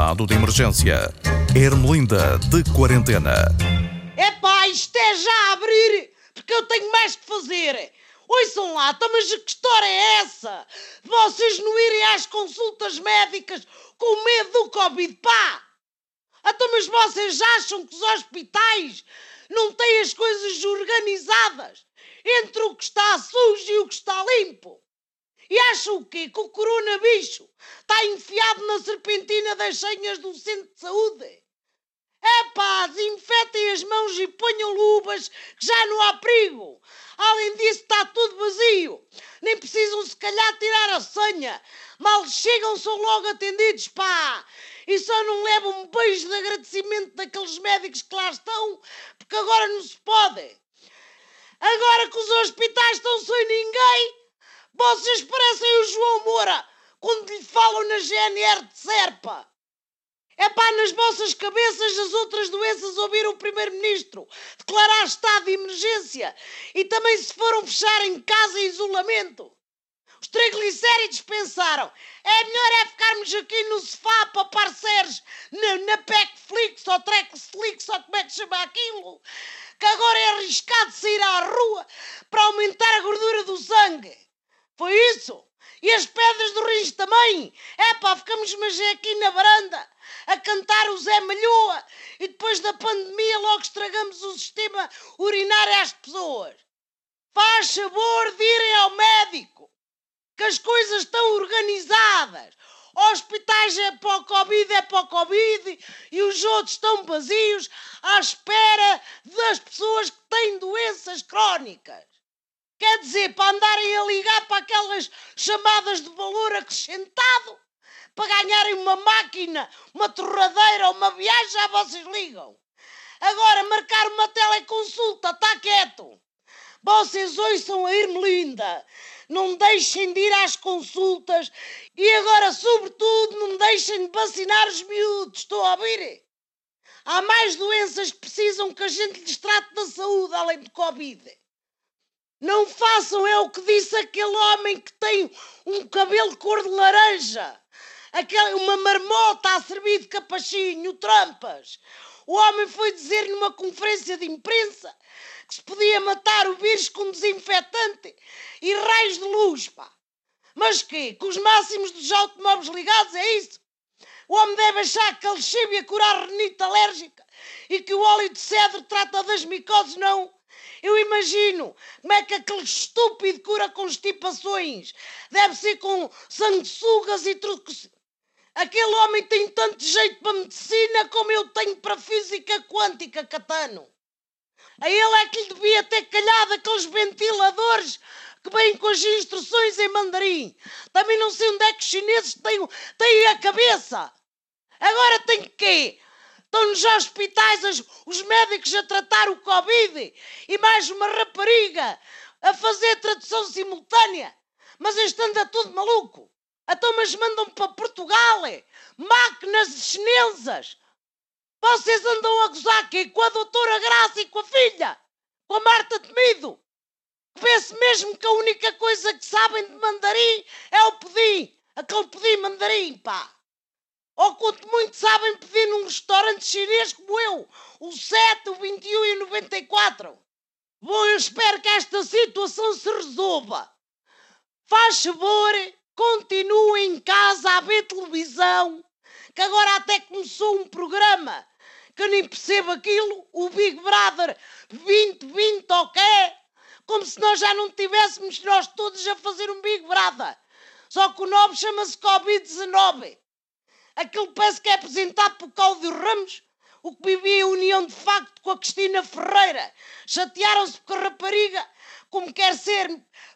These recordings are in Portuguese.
estado de emergência. Ermelinda de quarentena. Epá, isto é já a abrir, porque eu tenho mais que fazer. Ouçam lá, então, mas que história é essa? Vocês não irem às consultas médicas com medo do Covid, pá! Então, mas vocês acham que os hospitais não têm as coisas organizadas entre o que está sujo e o que está limpo? E acham o quê? Que o corona bicho está enfiado na serpentina das senhas do centro de saúde? É pá, desinfetem as mãos e ponham luvas, que já não há perigo. Além disso, está tudo vazio. Nem precisam, se calhar, tirar a senha. Mal chegam, são logo atendidos, pá. E só não levam um beijo de agradecimento daqueles médicos que lá estão, porque agora não se pode. Agora que os hospitais estão sem ninguém, vocês parecem o João Moura quando lhe falam na GNR de Serpa. É pá, nas vossas cabeças as outras doenças ouviram o Primeiro-Ministro declarar estado de emergência e também se foram fechar em casa em isolamento. Os triglicéridos pensaram, é melhor é ficarmos aqui no sofá para parceiros na, na Packflix ou Treclix ou como é que chama aquilo, que agora é arriscado sair à rua para aumentar a gordura do sangue. Foi isso? E as pedras do rins também? É pá, ficamos mas é aqui na varanda a cantar o Zé Malhoa e depois da pandemia logo estragamos o sistema urinário às pessoas. Faz favor de irem ao médico, que as coisas estão organizadas. Hospitais é para o Covid, é para o Covid e os outros estão vazios à espera das pessoas que têm doenças crónicas. Quer dizer, para andarem a ligar para aquelas chamadas de valor acrescentado, para ganharem uma máquina, uma torradeira uma viagem, já vocês ligam. Agora, marcar uma teleconsulta, está quieto. Vocês ouçam a Irmelinda. Não deixem de ir às consultas e agora, sobretudo, não deixem de vacinar os miúdos. Estou a ouvir? Há mais doenças que precisam que a gente lhes trate da saúde, além de Covid. Não façam é o que disse aquele homem que tem um cabelo cor de laranja. Aquela, uma marmota a servir de capachinho, trampas. O homem foi dizer numa conferência de imprensa que se podia matar o vírus com desinfetante e raios de luz, pá. Mas quê? Com os máximos dos automóveis ligados, é isso? O homem deve achar que a lexívia cura a renite alérgica e que o óleo de cedro trata das micoses, não. Eu imagino como é que aquele estúpido cura constipações. Deve ser com sanguessugas e tudo. Aquele homem tem tanto jeito para medicina como eu tenho para física quântica, Catano. A ele é que lhe devia ter calhado aqueles ventiladores que vêm com as instruções em mandarim. Também não sei onde é que os chineses têm, têm a cabeça. Agora tem quê? Estão nos hospitais as, os médicos a tratar o Covid e mais uma rapariga a fazer tradução simultânea. Mas este anda tudo maluco. Então, mas mandam para Portugal, é? máquinas chinesas. Vocês andam a gozar aqui com a doutora Graça e com a filha, com a Marta Temido. Vê-se mesmo que a única coisa que sabem de mandarim é o pudim. Aquele pudim mandarim, pá. Sabem pedir num restaurante chinês como eu, o 7, o 21 e o 94. Bom, eu espero que esta situação se resolva. Faz favor, continue em casa a ver televisão, que agora até começou um programa que eu nem percebo aquilo, o Big Brother 2020 ok? Como se nós já não tivéssemos nós todos a fazer um Big Brother. Só que o nome chama-se Covid-19. Aquele parece que é apresentado por Cláudio Ramos, o que vivia em união de facto com a Cristina Ferreira. Chatearam-se porque a rapariga, como quer ser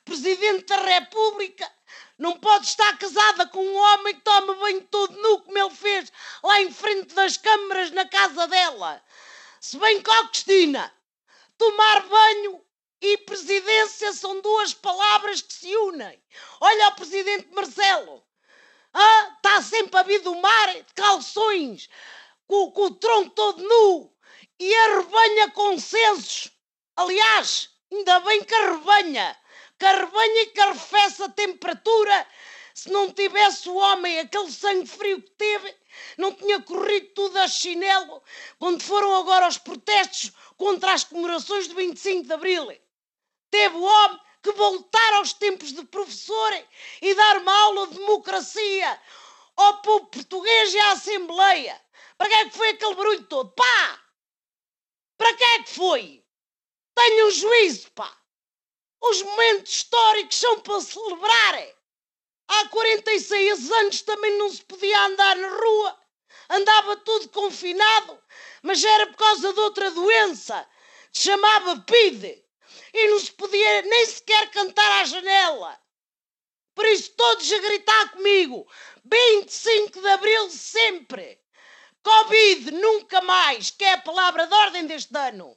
Presidente da República, não pode estar casada com um homem que toma banho todo nu, como ele fez lá em frente das câmaras na casa dela. Se bem que, ó Cristina, tomar banho e presidência são duas palavras que se unem. Olha o presidente Marcelo. Ah, está sempre a vir do mar de calções, com, com o tronco todo nu e arrebanha consensos. Aliás, ainda bem que arrebanha, que arrebanha e que arrefece a temperatura Se não tivesse o homem aquele sangue frio que teve, não tinha corrido tudo a chinelo quando foram agora os protestos contra as comemorações do 25 de Abril. Teve o homem que voltar aos tempos de professor e dar uma aula de democracia ao povo português e à Assembleia. Para que é que foi aquele barulho todo? Pá! Para que é que foi? Tenham juízo, pá! Os momentos históricos são para celebrar. Há 46 anos também não se podia andar na rua. Andava tudo confinado, mas era por causa de outra doença. Se chamava PIDE e não se podia nem sequer cantar à janela. Por isso, todos a gritar comigo: 25 de Abril sempre! Covid nunca mais, que é a palavra de ordem deste ano.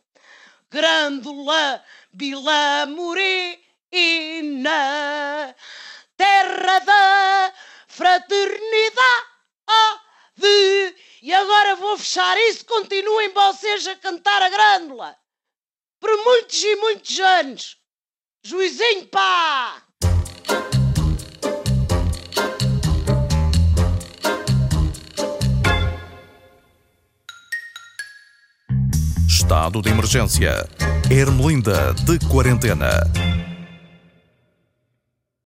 Grândola Vila Morena, terra da fraternidade. E agora vou fechar isso, continuem vocês a cantar a grândola por muitos e muitos anos. Juizinho, pá! Estado de emergência. Ermelinda de quarentena.